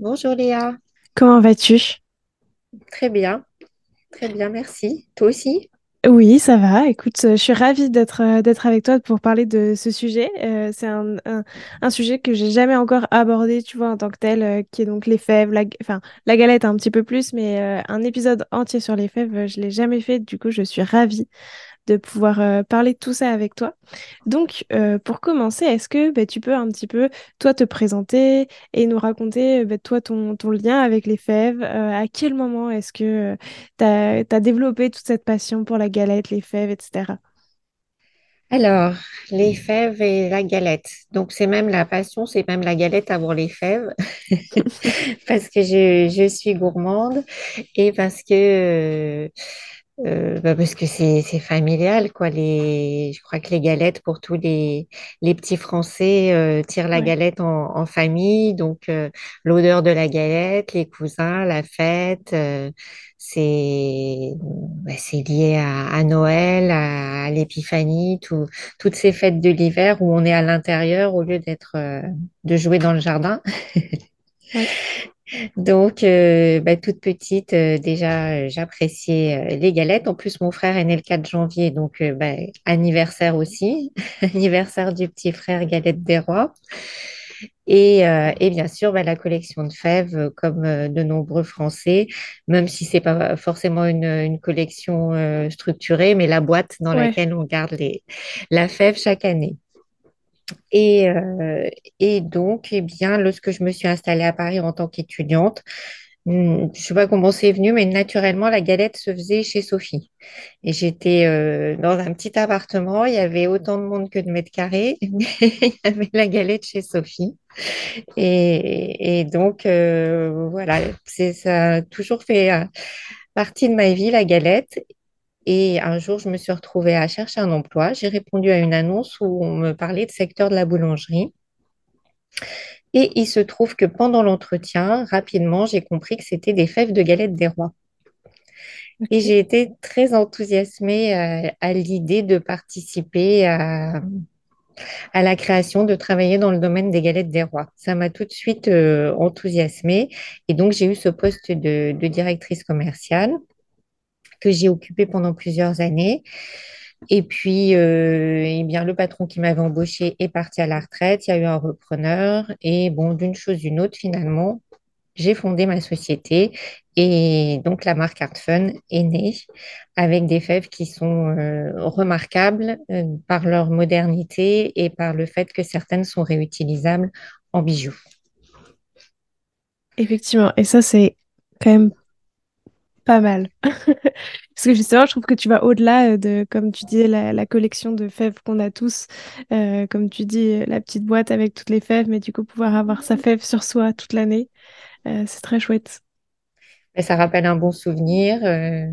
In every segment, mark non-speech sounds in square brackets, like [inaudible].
Bonjour Léa. Comment vas-tu? Très bien. Très bien, merci. Toi aussi? Oui, ça va. Écoute, euh, je suis ravie d'être euh, d'être avec toi pour parler de ce sujet. Euh, c'est un, un, un sujet que j'ai jamais encore abordé, tu vois, en tant que tel, euh, qui est donc les fèves, la, enfin la galette un petit peu plus, mais euh, un épisode entier sur les fèves, je l'ai jamais fait. Du coup, je suis ravie de pouvoir euh, parler de tout ça avec toi. Donc, euh, pour commencer, est-ce que bah, tu peux un petit peu, toi, te présenter et nous raconter, bah, toi, ton, lien avec les fèves? Euh, à quel moment est-ce que tu as, développé toute cette passion pour la galette, les fèves, etc. Alors, les fèves et la galette. Donc, c'est même la passion, c'est même la galette avant les fèves, [laughs] parce que je suis gourmande et parce que, euh, bah, parce que c'est, familial, quoi. Les, je crois que les galettes, pour tous les, les petits Français, euh, tirent la Ouais. galette en, en famille. Donc, euh, l'odeur de la galette, les cousins, la fête, euh, c'est, bah, lié à, à Noël, à, à l'Épiphanie, tout, toutes ces fêtes de l'hiver où on est à l'intérieur au lieu d'être, euh, de jouer dans le jardin. Ouais. [laughs] Donc, euh, bah, toute petite, euh, déjà, euh, j'appréciais les galettes. En plus, mon frère est né le 4 janvier, donc bah, anniversaire aussi, [laughs] anniversaire du petit frère Galette des Rois. Et, et bien sûr, bah, la collection de fèves, comme de nombreux Français, même si c'est pas forcément une, une collection structurée, mais la boîte dans Ouais. laquelle on garde les, la fève chaque année. Et, euh, et donc, eh bien, lorsque je me suis installée à Paris en tant qu'étudiante, Hmm, Je sais pas comment c'est venu, mais naturellement, la galette se faisait chez Sophie. Et j'étais euh, dans un petit appartement, il y avait autant de monde que de mètres carrés, [laughs] mais il y avait la galette chez Sophie. Et, donc, euh, voilà, ça a toujours fait euh, partie de ma vie, la galette. Et un jour, je me suis retrouvée à chercher un emploi. J'ai répondu à une annonce où on me parlait de secteur de la boulangerie. Et il se trouve que pendant l'entretien, rapidement, j'ai compris que c'était des fèves de galette des rois. Et j'ai été très enthousiasmée euh, à l'idée de participer à, à la création, de travailler dans le domaine des galettes des rois. Ça m'a tout de suite euh, enthousiasmée. Et donc, j'ai eu ce poste de, de directrice commerciale que j'ai occupé pendant plusieurs années. Et puis, euh, eh bien, le patron qui m'avait embauché est parti à la retraite. Il y a eu un repreneur. Et bon, d'une chose d'une autre, finalement, j'ai fondé ma société et donc la marque Art Fun est née avec des fèves qui sont euh, remarquables euh, par leur modernité et par le fait que certaines sont réutilisables en bijoux. Effectivement. Et ça, c'est quand même pas mal. [laughs] Parce que justement, je trouve que tu vas au-delà euh, de, comme tu disais, la, la collection de fèves qu'on a tous. Euh, comme tu dis, euh, la petite boîte avec toutes les fèves, mais du coup, pouvoir avoir sa fève sur soi toute l'année, euh, c'est très chouette. Mais ça rappelle un bon souvenir. euh,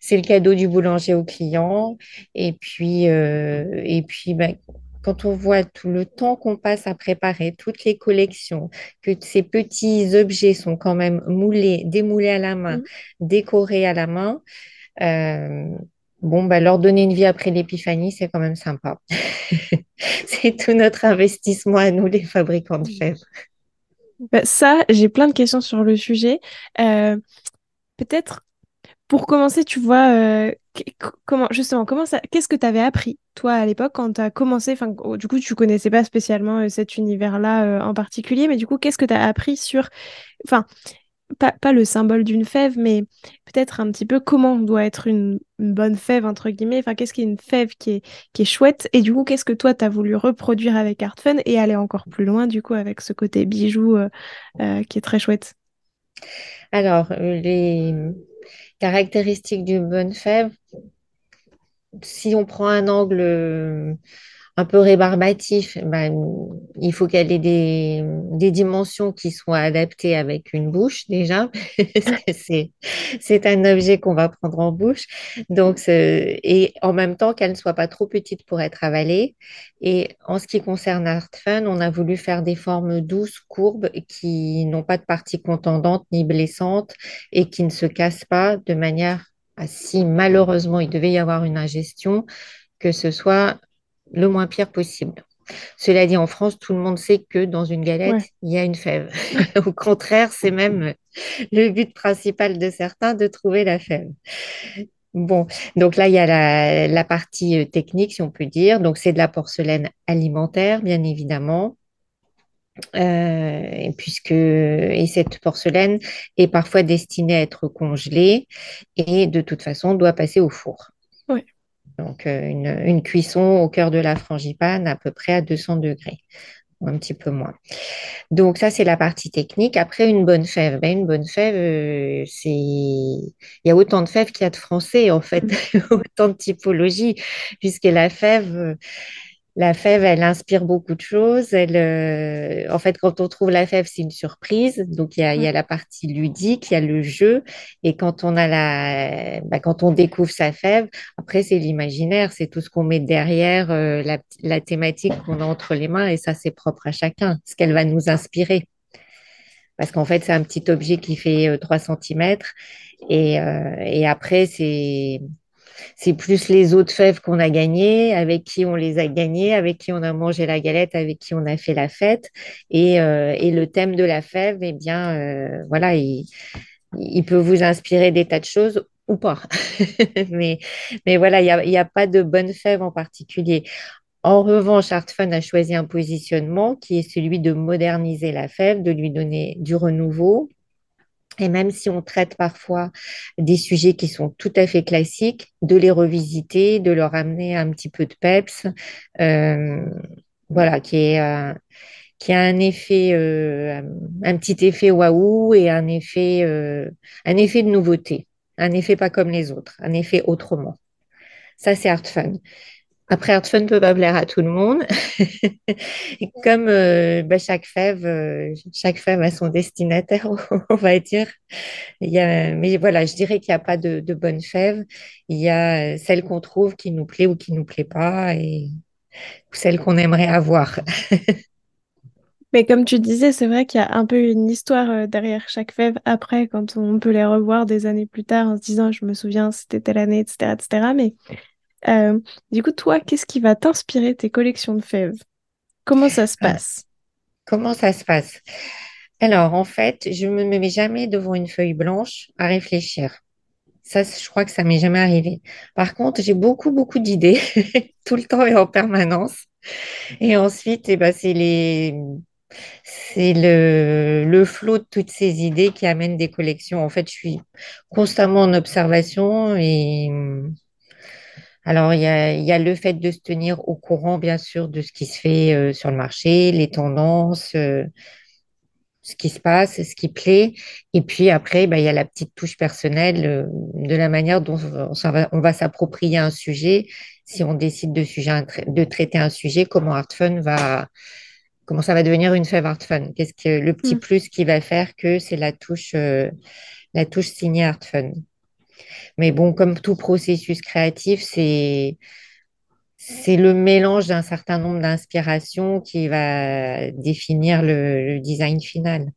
c'est le cadeau du boulanger au client. Et puis, et puis ben, quand on voit tout le temps qu'on passe à préparer toutes les collections, que ces petits objets sont quand même moulés, démoulés à la main, Mm. décorés à la main, euh, bon, ben, leur donner une vie après l'épiphanie, c'est quand même sympa. [laughs] C'est tout notre investissement à nous, les fabricants de fèves. Bah, ça, j'ai plein de questions sur le sujet. Euh, peut-être pour commencer, tu vois, euh, justement, comment ça, qu'est-ce que tu avais appris, toi, à l'époque, quand tu as commencé, enfin, oh, du coup, tu connaissais pas spécialement euh, cet univers-là euh, en particulier, mais du coup, qu'est-ce que tu as appris sur, enfin, pas, le symbole d'une fève, mais peut-être un petit peu comment doit être une, bonne fève, entre guillemets. Enfin, qu'est-ce qu'une fève qui est, qui est chouette Et du coup, qu'est-ce que toi, tu as voulu reproduire avec Art Fun et aller encore plus loin, du coup, avec ce côté bijou euh, qui est très chouette? Alors, les caractéristiques d'une bonne fève, si on prend un angle un peu rébarbatif, ben, il faut qu'elle ait des, dimensions qui soient adaptées avec une bouche déjà. [laughs] c'est, c'est un objet qu'on va prendre en bouche. Donc, et en même temps qu'elle ne soit pas trop petite pour être avalée. Et en ce qui concerne Art Fun, on a voulu faire des formes douces, courbes, qui n'ont pas de parties contendantes ni blessantes et qui ne se cassent pas de manière à si malheureusement il devait y avoir une ingestion, que ce soit le moins pire possible. Cela dit, en France, tout le monde sait que dans une galette, il y a une fève. [laughs] Au contraire, c'est [laughs] même le but principal de certains de trouver la fève. Bon, donc là, il y a la, partie euh, technique, si on peut dire. Donc, c'est de la porcelaine alimentaire, bien évidemment. Euh, puisque et cette porcelaine est parfois destinée à être congelée et de toute façon doit passer au four. Donc, euh, une, cuisson au cœur de la frangipane à peu près à 200 degrés, un petit peu moins. Donc, ça, c'est la partie technique. Après, une bonne fève. Ben, une bonne fève, euh, c'est... Il y a autant de fèves qu'il y a de français, en fait, [laughs] autant de typologies, puisque la fève la fève, elle inspire beaucoup de choses. Elle, euh, en fait, quand on trouve la fève, c'est une surprise. Donc, il y a, y a, la partie ludique, il y a le jeu. Et quand on a la, bah, quand on découvre sa fève, après, c'est l'imaginaire, c'est tout ce qu'on met derrière euh, la, la, thématique qu'on a entre les mains. Et ça, c'est propre à chacun, ce qu'elle va nous inspirer. Parce qu'en fait, c'est un petit objet qui fait 3 euh, cm. Et, et après, c'est c'est plus les autres fèves qu'on a gagnées, avec qui on les a gagnées, avec qui on a mangé la galette, avec qui on a fait la fête. Et, euh, le thème de la fève, eh bien, euh, voilà, il, peut vous inspirer des tas de choses ou pas. [laughs] mais, mais voilà, il n'y a, a pas de bonne fève en particulier. En revanche, Artfun a choisi un positionnement qui est celui de moderniser la fève, de lui donner du renouveau, et même si on traite parfois des sujets qui sont tout à fait classiques, de les revisiter, de leur amener un petit peu de peps, euh, voilà, euh, qui a un effet, euh, un petit effet waouh et un effet, un effet de nouveauté, un effet pas comme les autres, un effet autrement. Ça, c'est Art Fun. Après, Fun ne peut pas plaire à tout le monde. [laughs] Comme euh, bah, chaque fève, euh, chaque fève a son destinataire, [laughs] on va dire. Il y a, mais voilà, je dirais qu'il n'y a pas de, de bonne fève. Il y a celle qu'on trouve qui nous plaît ou qui nous plaît pas, et celle qu'on aimerait avoir. [laughs] Mais comme tu disais, c'est vrai qu'il y a un peu une histoire euh, derrière chaque fève après, quand on peut les revoir des années plus tard en se disant, je me souviens, c'était telle année, etc., etc. Mais euh, du coup, toi, qu'est-ce qui va t'inspirer tes collections de fèves? Comment ça se ah. passe? Comment ça se passe? Alors, en fait, je ne me mets jamais devant une feuille blanche à réfléchir. Ça, je crois que ça m'est jamais arrivé. Par contre, j'ai beaucoup, beaucoup d'idées, [laughs] tout le temps et en permanence. Et ensuite, eh ben, c'est les... C'est le, le flot de toutes ces idées qui amènent des collections. En fait, je suis constamment en observation et alors, il y a, le fait de se tenir au courant, bien sûr, de ce qui se fait euh, sur le marché, les tendances, euh, ce qui se passe, ce qui plaît. Et puis après, bah, il y a la petite touche personnelle euh, de la manière dont on, va, s'approprier un sujet. Si on décide de, sujet, de traiter un sujet, comment Artfun va, comment ça va devenir une fève Artfun Qu'est-ce que le petit mm. plus qui va faire que c'est la touche, la touche signée Artfun mais bon, comme tout processus créatif, c'est le mélange d'un certain nombre d'inspirations qui va définir le, design final.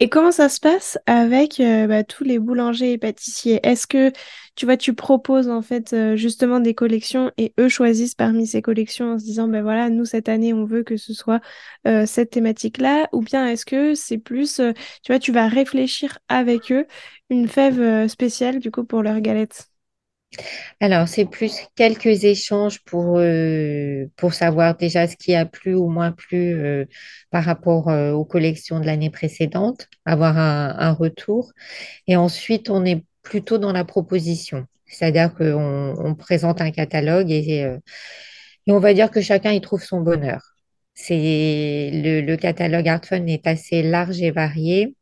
Et comment ça se passe avec euh, bah, tous les boulangers et pâtissiers? Est-ce que tu vois, tu proposes en fait euh, justement des collections et eux choisissent parmi ces collections en se disant ben voilà, nous cette année on veut que ce soit euh, cette thématique-là? Ou bien est-ce que c'est plus tu vois, tu vas réfléchir avec eux une fève spéciale du coup pour leurs galettes Alors, c'est plus quelques échanges pour, euh, pour savoir déjà ce qui a plu ou moins plu euh, par rapport euh, aux collections de l'année précédente, avoir un, retour. Et ensuite, on est plutôt dans la proposition. C'est-à-dire qu'on on présente un catalogue et, on va dire que chacun y trouve son bonheur. C'est le, le catalogue Art Fun est assez large et varié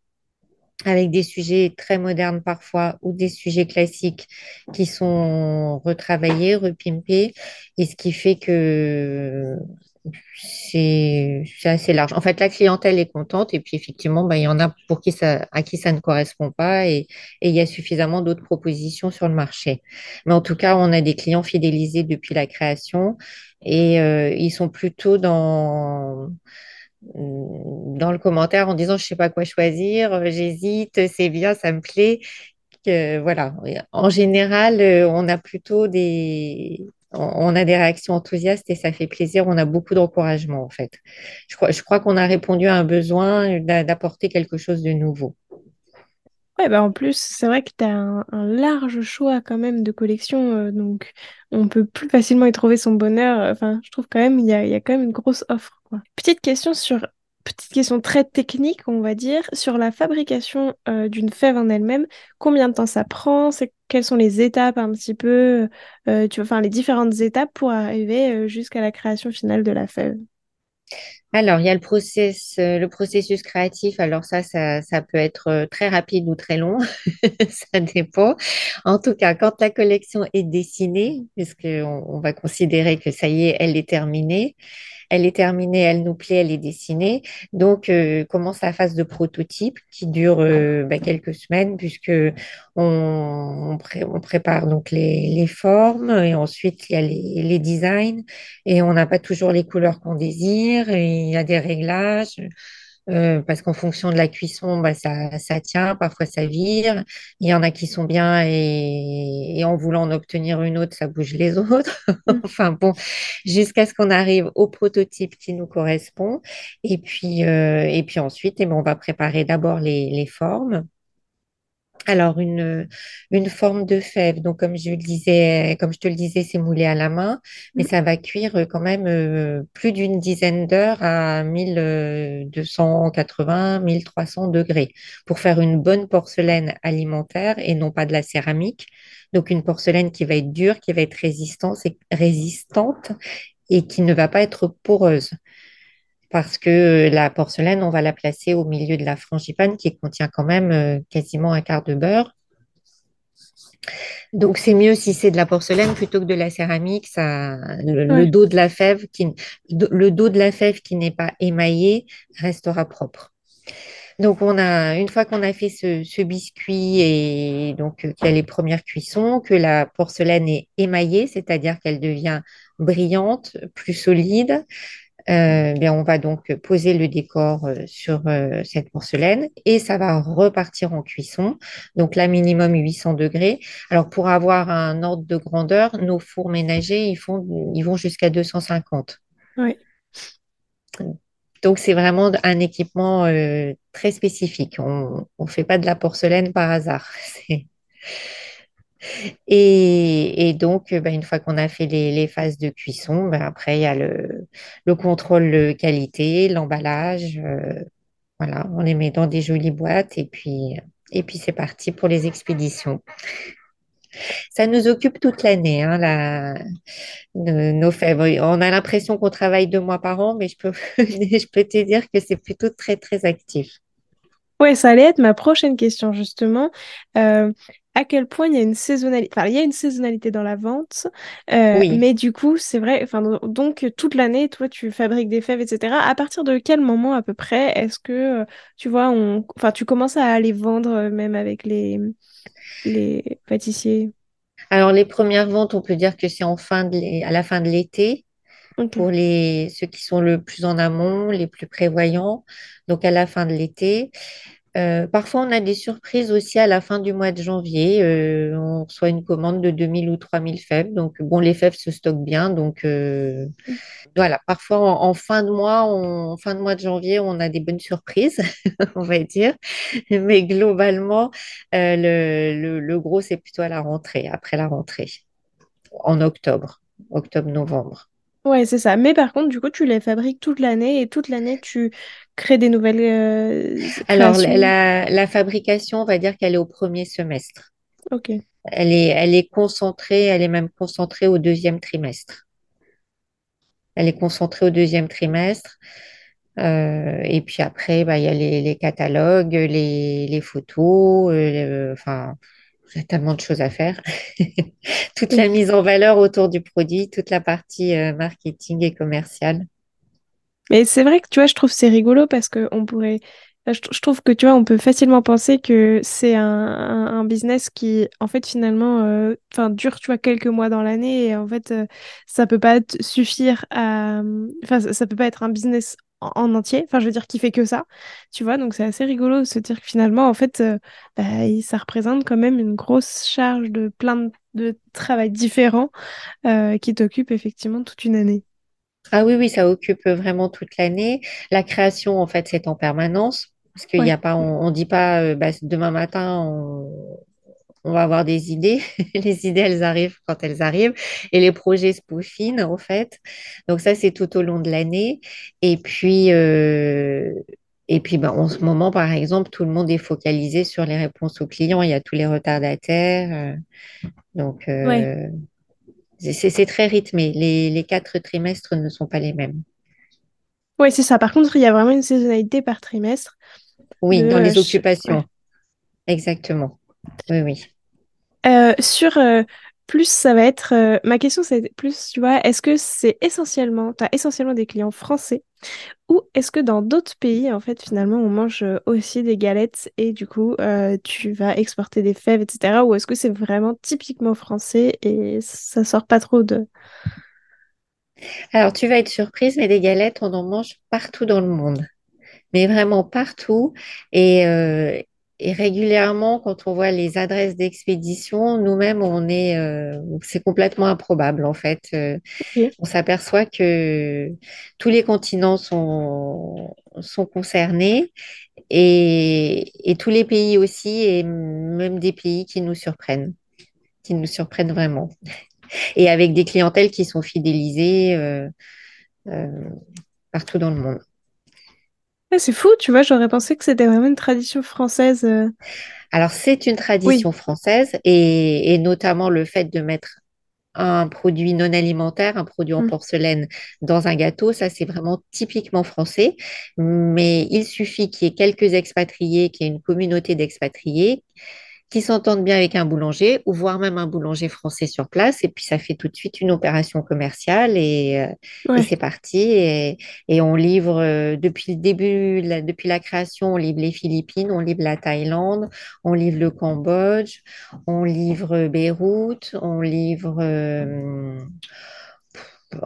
avec des sujets très modernes parfois ou des sujets classiques qui sont retravaillés, repimpés, et ce qui fait que c'est assez large. En fait, la clientèle est contente et puis effectivement, bah, il y en a pour qui ça, à qui ça ne correspond pas et, et il y a suffisamment d'autres propositions sur le marché. Mais en tout cas, on a des clients fidélisés depuis la création et euh, ils sont plutôt dans dans le commentaire en disant je sais pas quoi choisir, euh, j'hésite, c'est bien, ça me plaît. Voilà. En général, euh, on a plutôt des on a des réactions enthousiastes et ça fait plaisir. On a beaucoup d'encouragement en fait. Je crois, qu'on a répondu à un besoin d'a- d'apporter quelque chose de nouveau. Ouais, bah en plus, c'est vrai que tu un, large choix quand même de collections, euh, donc on peut plus facilement y trouver son bonheur. Enfin, je trouve quand même il y a, quand même une grosse offre, quoi. Petite question sur, petite question très technique, on va dire, sur la fabrication euh, d'une fève en elle-même. Combien de temps ça prend? Quelles sont les étapes un petit peu, euh, tu vois, enfin les différentes étapes pour arriver jusqu'à la création finale de la fève? Alors, il y a le process, euh, le processus créatif. Alors ça, ça, ça peut être euh, très rapide ou très long. [laughs] Ça dépend. En tout cas, quand la collection est dessinée, puisqu'on on va considérer que ça y est, elle est terminée, elle est terminée, elle nous plaît, elle est dessinée. Donc, euh, commence la phase de prototype qui dure euh, bah, quelques semaines puisque on, on pré- on prépare donc les, les formes et ensuite il y a les, les designs et on n'a pas toujours les couleurs qu'on désire et il y a des réglages. Euh, parce qu'en fonction de la cuisson, bah, ça, ça tient, parfois ça vire. Il y en a qui sont bien et, et en voulant en obtenir une autre, ça bouge les [laughs] autres. Mm. Enfin bon, jusqu'à ce qu'on arrive au prototype qui nous correspond. Et puis, euh, et puis ensuite, eh ben, on va préparer d'abord les, les formes. Alors, une, une forme de fève, donc comme je le disais, comme je te le disais, c'est moulé à la main, mais ça va cuire euh, quand même euh, plus d'une dizaine d'heures à 1280, 1300 degrés pour faire une bonne porcelaine alimentaire et non pas de la céramique. Donc, une porcelaine qui va être dure, qui va être résistante et, résistante et qui ne va pas être poreuse parce que la porcelaine, on va la placer au milieu de la frangipane qui contient quand même euh, quasiment un quart de beurre. Donc c'est mieux si c'est de la porcelaine plutôt que de la céramique. Ça, le, dos de la fève qui, le dos de la fève qui n'est pas émaillé restera propre. Donc on a, une fois qu'on a fait ce, ce biscuit et donc euh, qu'il y a les premières cuissons, que la porcelaine est émaillée, c'est-à-dire qu'elle devient brillante, plus solide, euh, bien, on va donc poser le décor euh, sur euh, cette porcelaine et ça va repartir en cuisson. Donc là, minimum 800 degrés. Alors pour avoir un ordre de grandeur, nos fours ménagers, ils font, ils vont jusqu'à 250. Ouais. Donc c'est vraiment un équipement euh, très spécifique. On ne fait pas de la porcelaine par hasard. [laughs] Et, donc, euh, ben, une fois qu'on a fait les, phases de cuisson, ben, après, il y a le, le contrôle qualité, l'emballage. euh, Voilà, on les met dans des jolies boîtes et puis, et puis c'est parti pour les expéditions. Ça nous occupe toute l'année, hein, nos, nos. On a l'impression qu'on travaille deux mois par an, mais [laughs] je peux, te dire que c'est plutôt très, très actif. Ouais, ça allait être ma prochaine question justement. Euh, à quel point il y a une saisonnalité, enfin, il y a une saisonnalité dans la vente, euh, Oui. mais du coup, c'est vrai, enfin, do- donc toute l'année, toi, tu fabriques des fèves, etc. À partir de quel moment à peu près est-ce que, euh, tu vois, on, enfin, tu commences à les vendre euh, même avec les, les pâtissiers? Alors, les premières ventes, on peut dire que c'est en fin de à la fin de l'été pour les, ceux qui sont le plus en amont, les plus prévoyants, donc à la fin de l'été. Euh, parfois, on a des surprises aussi à la fin du mois de janvier. Euh, on reçoit une commande de 2000 ou 3000 fèves. Donc, bon, les fèves se stockent bien. Donc, euh, voilà. Parfois, en, fin de mois, en fin de mois de janvier, on a des bonnes surprises, [laughs] on va dire. Mais globalement, le, le, le gros, c'est plutôt à la rentrée, après la rentrée, en octobre, octobre-novembre. Ouais, c'est ça. Mais par contre, du coup, tu les fabriques toute l'année et toute l'année, tu crées des nouvelles euh, Alors, la, la fabrication, on va dire qu'elle est au premier semestre. Ok. Elle est, elle est concentrée, elle est même concentrée au deuxième trimestre. Elle est concentrée au deuxième trimestre. Euh, et puis après, bah, il y a les, les catalogues, les, les photos, euh, enfin, il y a tellement de choses à faire. [laughs] Toute la mise en valeur autour du produit, toute la partie euh, marketing et commerciale. Mais c'est vrai que tu vois, je trouve c'est rigolo parce que on pourrait. Je, trouve que tu vois, on peut facilement penser que c'est un, un, un business qui, en fait, finalement, euh, enfin, dure, tu vois, quelques mois dans l'année et en fait, euh, ça peut pas suffire à. Enfin, ça, ça peut pas être un business en, en entier. Enfin, je veux dire, qui fait que ça, tu vois. Donc, c'est assez rigolo de se dire que finalement, en fait, euh, bah, ça représente quand même une grosse charge de plein de, de travail différents euh, qui t'occupe effectivement toute une année. Ah oui, oui, ça occupe vraiment toute l'année. La création, en fait, c'est en permanence. Parce qu'il n'y a pas, on, on dit pas, euh, bah, demain matin, on, on va avoir des idées. [laughs] Les idées, elles arrivent quand elles arrivent. Et les projets se peaufinent, en fait. Donc ça, c'est tout au long de l'année. Et puis, euh, et puis ben, en ce moment, par exemple, tout le monde est focalisé sur les réponses aux clients. Il y a tous les retardataires. euh, donc, euh, c'est c'est très rythmé. Les, les quatre trimestres ne sont pas les mêmes. Ouais, c'est ça. Par contre, il y a vraiment une saisonnalité par trimestre de Oui, dans les ouais. occupations. Exactement. Oui, oui. Euh, sur euh, plus, ça va être euh, ma question, c'est plus, tu vois, est-ce que c'est essentiellement, tu as essentiellement des clients français ou est-ce que dans d'autres pays, en fait, finalement, on mange aussi des galettes et du coup, tu vas exporter des fèves, etc. Ou est-ce que c'est vraiment typiquement français et ça sort pas trop de... Alors, tu vas être surprise, mais des galettes, on en mange partout dans le monde. mais vraiment partout. Et, et régulièrement, quand on voit les adresses d'expédition, nous-mêmes, on est, euh, c'est complètement improbable en fait. Euh, on s'aperçoit que tous les continents sont, sont concernés et, et tous les pays aussi, et même des pays qui nous surprennent, qui nous surprennent vraiment. Et avec des clientèles qui sont fidélisées euh, euh, partout dans le monde. Ouais, c'est fou, tu vois, j'aurais pensé que c'était vraiment une tradition française. euh. Alors, c'est une Oui. tradition française et, et notamment le fait de mettre un produit non alimentaire, un produit en Mm. porcelaine dans un gâteau, ça c'est vraiment typiquement français. Mais il suffit qu'il y ait quelques expatriés, qu'il y ait une communauté d'expatriés qui s'entendent bien avec un boulanger ou voire même un boulanger français sur place. Et puis ça fait tout de suite une opération commerciale et, euh, et c'est parti. Et, et on livre euh, depuis le début, la- depuis la création, on livre les Philippines, on livre la Thaïlande, on livre le Cambodge, on livre Beyrouth, on livre euh,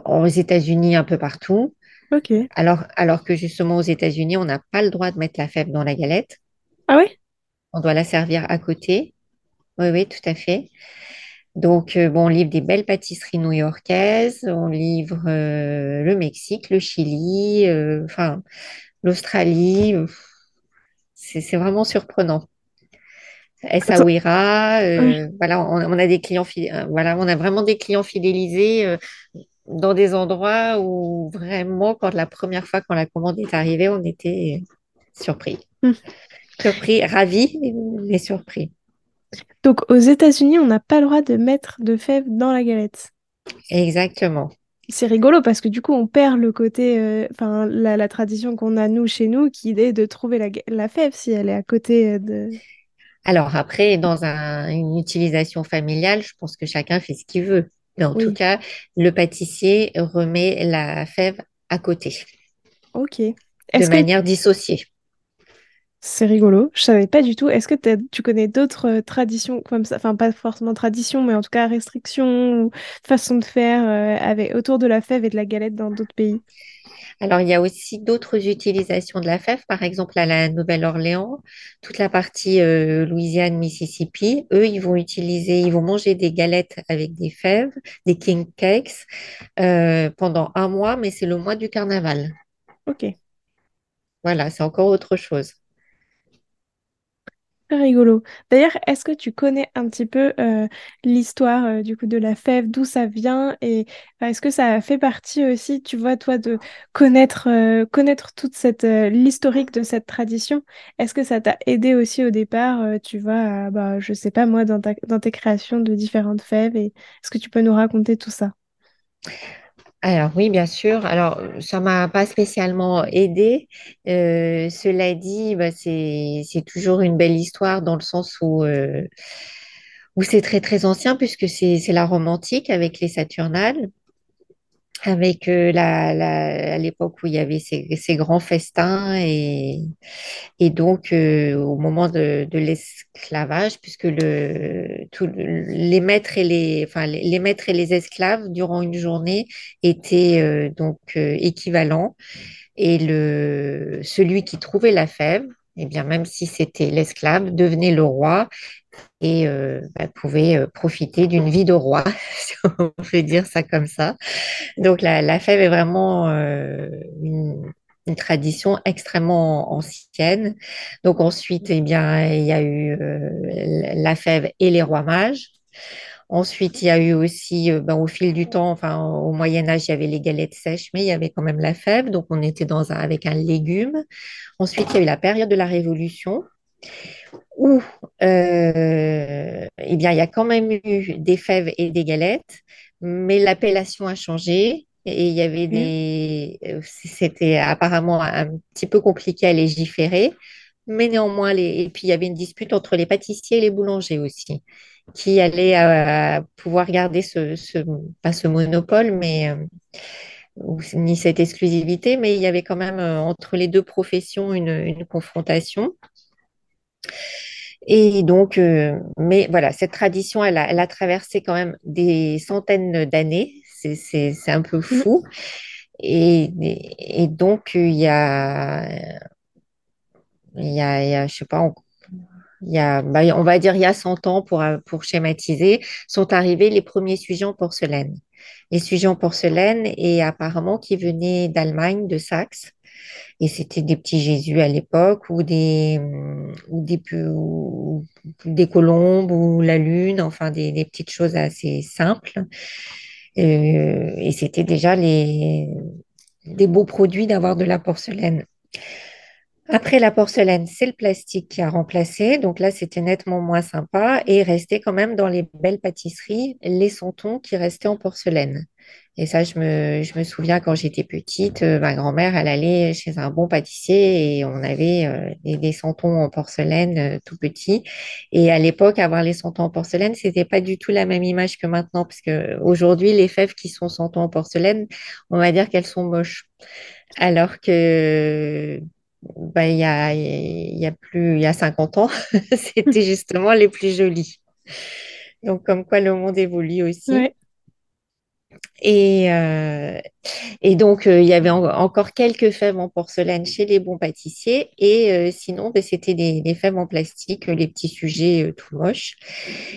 aux États-Unis un peu partout. ok. Alors, alors que justement aux États-Unis, on n'a pas le droit de mettre la fève dans la galette. Ah ouais? On doit la servir à côté. Oui, oui, tout à fait. Donc, euh, bon, on livre des belles pâtisseries new-yorkaises, on livre euh, le Mexique, le Chili, euh, enfin, l'Australie. C'est, vraiment surprenant. Essaouira, voilà, on, on a des clients, fi- voilà, on a vraiment des clients fidélisés dans des endroits où vraiment, quand la première fois quand la commande est arrivée, on était surpris, Mm. Surpris, ravis, mais surpris. Donc aux États-Unis, on n'a pas le droit de mettre de fèves dans la galette. Exactement. C'est rigolo parce que du coup, on perd le côté, euh, enfin, la, la tradition qu'on a nous chez nous, qui est de trouver la, la fève si elle est à côté euh, de. Alors après, dans un- une utilisation familiale, je pense que chacun fait ce qu'il veut. Mais en tout cas, le pâtissier remet la fève à côté, ok. de que manière dissociée. C'est rigolo? Je savais pas du tout. Est-ce que tu connais d'autres euh, traditions comme ça, enfin pas forcément traditions, mais en tout cas restrictions ou façons de faire euh, avec autour de la fève et de la galette dans d'autres pays? Alors, il y a aussi d'autres utilisations de la fève, par exemple à la Nouvelle-Orléans, toute la partie euh, Louisiane, Mississippi. Eux, ils vont utiliser, ils vont manger des galettes avec des fèves, des king cakes, euh, pendant un mois, mais c'est le mois du carnaval. Ok. Voilà, c'est encore autre chose. Rigolo. D'ailleurs, est-ce que tu connais un petit peu euh, l'histoire euh, du coup de la fève, d'où ça vient et est-ce que ça fait partie aussi, tu vois, toi, de connaître euh, connaître toute cette l'historique de cette tradition? Est-ce que ça t'a aidé aussi au départ, tu vois, bah, je sais pas moi, dans ta, dans tes créations de différentes fèves et est-ce que tu peux nous raconter tout ça? Alors oui, bien sûr. Alors, ça m'a pas spécialement aidé. Euh, cela dit, bah, c'est c'est toujours une belle histoire dans le sens où euh, où c'est très très ancien puisque c'est c'est la Rome antique avec les Saturnales, avec euh, la, la à l'époque où il y avait ces, ces grands festins et et donc euh, au moment de, de l'esclavage, puisque le tout le- les maîtres et les enfin maîtres et les esclaves durant une journée étaient euh, donc euh, équivalents. Et le, celui qui trouvait la fève, eh bien, même si c'était l'esclave, devenait le roi et euh, bah, pouvait euh, profiter d'une vie de roi, [laughs] si on peut dire ça comme ça. Donc, la, fève est vraiment euh, une, tradition extrêmement ancienne. Donc, ensuite, eh bien, il y a eu la fève et les rois mages. Ensuite, il y a eu aussi, euh, ben, au fil du temps, enfin, au Moyen Âge, il y avait les galettes sèches, mais il y avait quand même la fève, donc on était dans un, avec un légume. Ensuite, il y a eu la période de la Révolution, où, euh, eh bien, il y a quand même eu des fèves et des galettes, mais l'appellation a changé. Et il y avait Mm. des, euh, c'était apparemment un petit peu compliqué à légiférer, mais néanmoins, les, et puis il y avait une dispute entre les pâtissiers et les boulangers aussi qui allait euh, pouvoir garder ce, ce, pas ce monopole, mais euh, ni cette exclusivité, mais il y avait quand même euh, entre les deux professions une, une confrontation. Et donc, euh, mais voilà, cette tradition, elle a, elle a traversé quand même des centaines d'années. C'est, un peu Mm. fou. Et, et, donc, il y a, il y a, il y a, je sais pas, on- il y a, bah, on va dire il y a 100 ans pour, euh, pour schématiser, sont arrivés les premiers sujets en porcelaine. Les sujets en porcelaine et apparemment qui venaient d'Allemagne, de Saxe. Et c'était des petits Jésus à l'époque ou des, ou des, des colombes ou la lune, enfin des, des petites choses assez simples. Euh, et c'était déjà les, des beaux produits d'avoir de la porcelaine. Après la porcelaine, c'est le plastique qui a remplacé. Donc là, c'était nettement moins sympa. Et restait quand même dans les belles pâtisseries les santons qui restaient en porcelaine. Et ça, je me, je me souviens quand j'étais petite, euh, ma grand-mère, elle allait chez un bon pâtissier et on avait euh, des, des santons en porcelaine euh, tout petits. Et à l'époque, avoir les santons en porcelaine, c'était pas du tout la même image que maintenant, parce que aujourd'hui, les fèves qui sont santons en porcelaine, on va dire qu'elles sont moches. Alors que bah, il y a, il y a plus, il y a 50 ans, [laughs] c'était justement les plus jolies. Donc, comme quoi le monde évolue aussi. Ouais. Et, euh, et donc, euh, il y avait en- encore quelques fèves en porcelaine chez les bons pâtissiers. Et euh, sinon, ben, c'était des, des fèves en plastique, les petits sujets tout moches.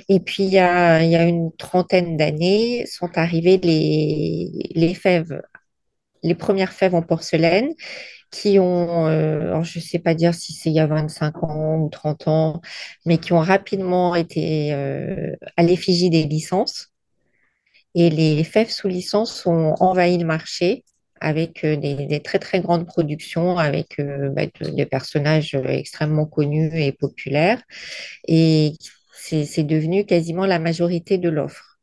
Et puis, il y a, y a une trentaine d'années, sont arrivées les, les fèves, les premières fèves en porcelaine qui ont, euh, je ne sais pas dire si c'est il y a 25 ans ou 30 ans, mais qui ont rapidement été euh, à l'effigie des licences. Et les fèves sous licence ont envahi le marché avec euh, des, très très grandes productions, avec bah, de- des personnages extrêmement connus et populaires. Et c'est devenu quasiment la majorité de l'offre.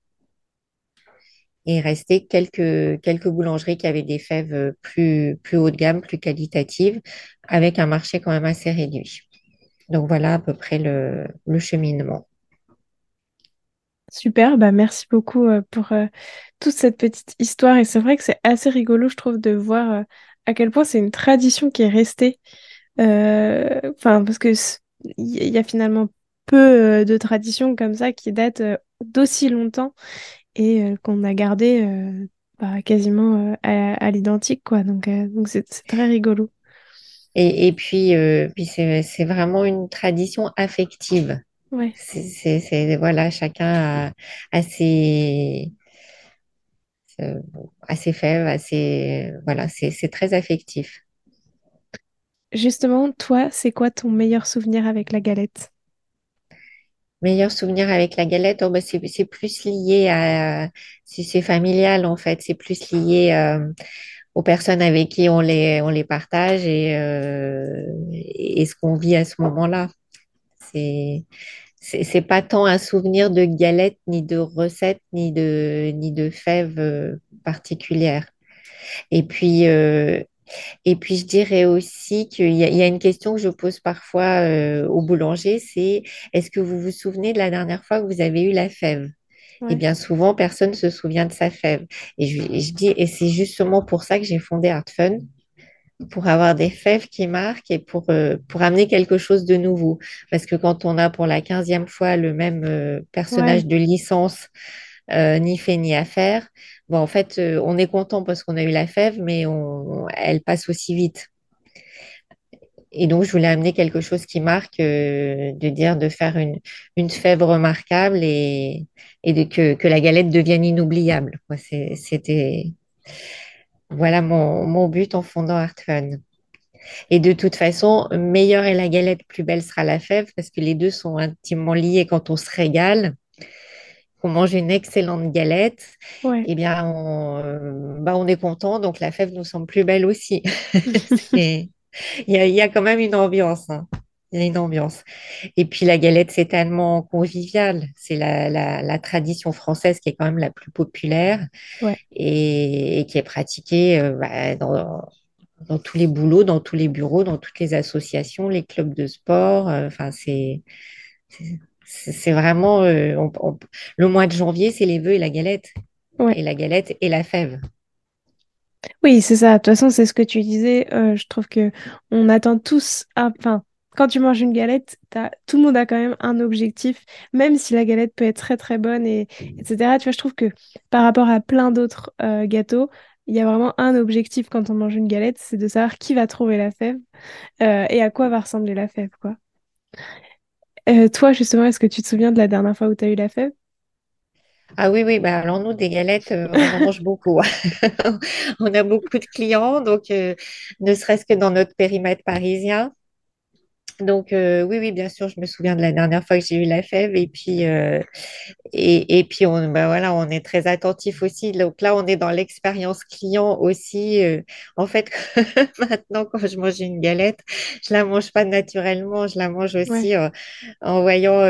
Et il restait quelques, quelques boulangeries qui avaient des fèves euh, plus, plus haut de gamme, plus qualitatives, avec un marché quand même assez réduit. Donc voilà à peu près le, cheminement. Super, bah merci beaucoup euh, pour euh, toute cette petite histoire. Et c'est vrai que c'est assez rigolo, je trouve, de voir à quel point c'est une tradition qui est restée. Parce que il y a finalement peu de traditions comme ça qui datent d'aussi longtemps et euh, qu'on a gardé euh, bah, quasiment euh, à, à l'identique, quoi. Donc, donc c'est très rigolo. Et, et puis, puis c'est, vraiment une tradition affective. Ouais. C'est, voilà, chacun a, a ses, a ses fèves, ses, voilà, c'est très affectif. Justement, toi, c'est quoi ton meilleur souvenir avec la galette? Meilleur souvenir avec la galette, oh, bah, c'est, plus lié à, c'est c'est familial en fait, c'est plus lié euh, aux personnes avec qui on les, on les partage et, euh, et ce qu'on vit à ce moment-là. C'est, c'est pas tant un souvenir de galette, ni de recette, ni de, ni de fèves euh, particulières. Et puis, et puis, je dirais aussi qu'il y a, il y a une question que je pose parfois euh, au boulanger, c'est est-ce que vous vous souvenez de la dernière fois que vous avez eu la fève? Et Ouais. bien souvent, personne ne se souvient de sa fève. Et je, et je dis, et c'est justement pour ça que j'ai fondé Art Fun, pour avoir des fèves qui marquent et pour, euh, pour amener quelque chose de nouveau. Parce que quand on a pour la quinzième fois le même euh, personnage Ouais. de licence, euh, ni fait ni à faire, bon, en fait, euh, on est content parce qu'on a eu la fève, mais elle passe aussi vite. Et donc, je voulais amener quelque chose qui marque, euh, de dire de faire une, une fève remarquable et, et que, que la galette devienne inoubliable. C'était, voilà mon, mon but en fondant Art Fun. Et de toute façon, meilleure est la galette, plus belle sera la fève, parce que les deux sont intimement liés quand on se régale, qu'on mange une excellente galette, Ouais. eh bien, on, euh, bah, on est content, donc la fève nous semble plus belle aussi. [laughs] Il y a, il y a quand même une ambiance. hein. Il y a une ambiance. Et puis la galette, c'est tellement convivial. C'est la, la, la tradition française qui est quand même la plus populaire Ouais. et, et qui est pratiquée euh, bah, dans, dans tous les boulots, dans tous les bureaux, dans toutes les associations, les clubs de sport. euh, Enfin, c'est c'est vraiment euh, on- on- le mois de janvier, c'est les vœux et la galette, Ouais. et la galette et la fève. Oui, c'est ça. De toute façon, c'est ce que tu disais. euh, je trouve que on attend tous. Enfin, quand tu manges une galette, tout le monde a quand même un objectif, même si la galette peut être très très bonne et etc. Tu vois, je trouve que par rapport à plein d'autres euh, gâteaux, il y a vraiment un objectif quand on mange une galette, c'est de savoir qui va trouver la fève euh, et à quoi va ressembler la fève, quoi. Euh, toi, justement, est-ce que tu te souviens de la dernière fois où tu as eu la fève? Ah oui, oui, bah alors nous, des galettes, euh, on mange beaucoup. [laughs] On a beaucoup de clients, donc euh, ne serait-ce que dans notre périmètre parisien. Donc euh, oui, oui, bien sûr, je me souviens de la dernière fois que j'ai eu la fève et puis euh, et, et puis on bah voilà, on est très attentif aussi. Donc là, on est dans l'expérience client aussi. euh, en fait, [laughs] maintenant, quand je mange une galette, je la mange pas naturellement, je la mange aussi en voyant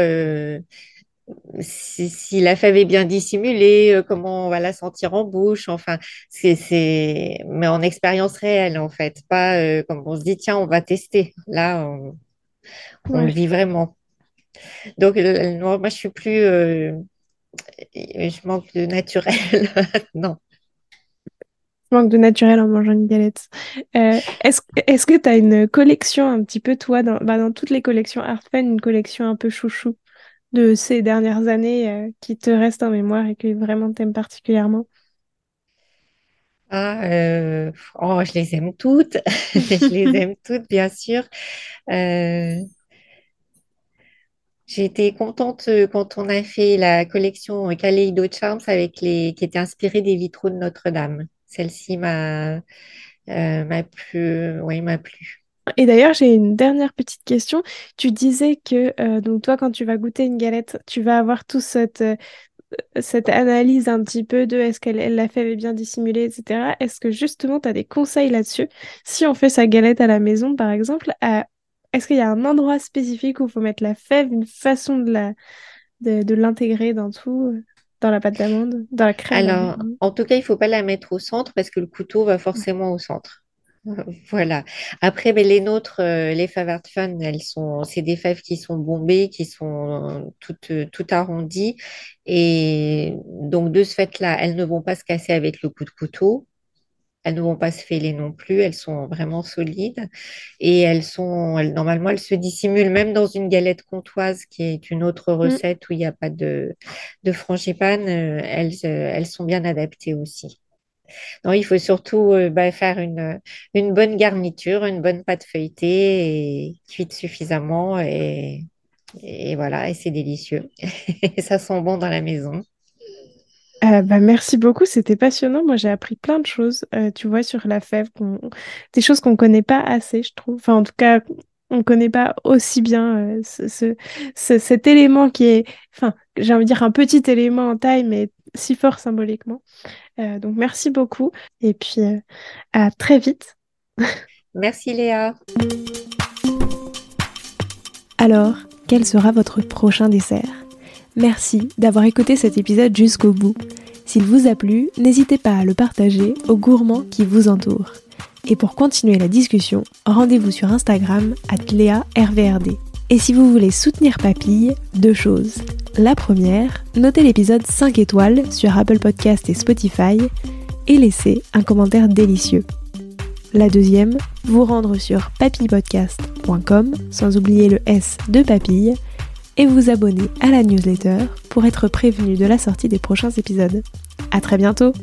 si, si la fève est bien dissimulée, comment on va la sentir en bouche. Enfin, c'est c'est mais en expérience réelle en fait, pas comme on se dit tiens, on va tester. Là, on on le vit vraiment. Donc, moi, je suis plus, euh, je manque de naturel. [laughs] Non. Je manque de naturel en mangeant une galette. Euh, est-ce, est-ce que tu as une collection un petit peu, toi, dans, bah, dans toutes les collections Artfan, une collection un peu chouchou de ces dernières années euh, qui te reste en mémoire et que vraiment t'aimes particulièrement? Ah, euh, oh, je les aime toutes. [laughs] Je les [laughs] aime toutes, bien sûr. Euh, j'ai été contente euh, quand on a fait la collection Kaleido Charms avec les, qui était inspirée des vitraux de Notre-Dame. Celle-ci m'a euh, m'a plu. Oui, m'a plu. Et d'ailleurs, j'ai une dernière petite question. Tu disais que euh, donc toi, quand tu vas goûter une galette, tu vas avoir tout cette, cette analyse un petit peu de est-ce qu'elle elle l'a fait bien dissimulée, etc. Est-ce que justement, tu as des conseils là-dessus? Si on fait sa galette à la maison, par exemple, à- est-ce qu'il y a un endroit spécifique où il faut mettre la fève, une façon de la, de, de l'intégrer dans tout, dans la pâte d'amande, dans la crème Alors, en tout cas, il faut pas la mettre au centre parce que le couteau va forcément au centre. [laughs] Voilà. Après, ben, les nôtres, euh, les fèves Art Fun, elles sont, c'est des fèves qui sont bombées, qui sont toutes, euh, toutes arrondies. Et donc, de ce fait-là, elles ne vont pas se casser avec le coup de couteau. Elles ne vont pas se fêler non plus. Elles sont vraiment solides. Et elles sont, elles- normalement, elles se dissimulent même dans une galette comtoise, qui est une autre Mm. recette où il n'y a pas de, de frangipane. euh, elles, euh, elles sont bien adaptées aussi. Non, il faut surtout euh, bah, faire une, une bonne garniture, une bonne pâte feuilletée et cuite suffisamment et, voilà, et c'est délicieux. [laughs] Et ça sent bon dans la maison. Euh, bah, merci beaucoup, c'était passionnant. Moi, j'ai appris plein de choses, euh, tu vois, sur la fève, des choses qu'on connaît pas assez, je trouve. Enfin, en tout cas, on connaît pas aussi bien euh, ce, ce- ce- cet élément qui est, enfin, j'ai envie de dire un petit élément en taille, mais si fort symboliquement. Euh, donc, merci beaucoup. Et puis, euh, à très vite. Merci Léa. Alors, quel sera votre prochain dessert? Merci d'avoir écouté cet épisode jusqu'au bout. S'il vous a plu, n'hésitez pas à le partager aux gourmands qui vous entourent. Et pour continuer la discussion, rendez-vous sur Instagram @léa_rvrd. Et si vous voulez soutenir Papille, deux choses. La première, notez l'épisode 5 étoiles sur Apple Podcast et Spotify et laissez un commentaire délicieux. La deuxième, vous rendre sur papillepodcast.com, sans oublier le S de papille, et vous abonner à la newsletter pour être prévenu de la sortie des prochains épisodes. À très bientôt!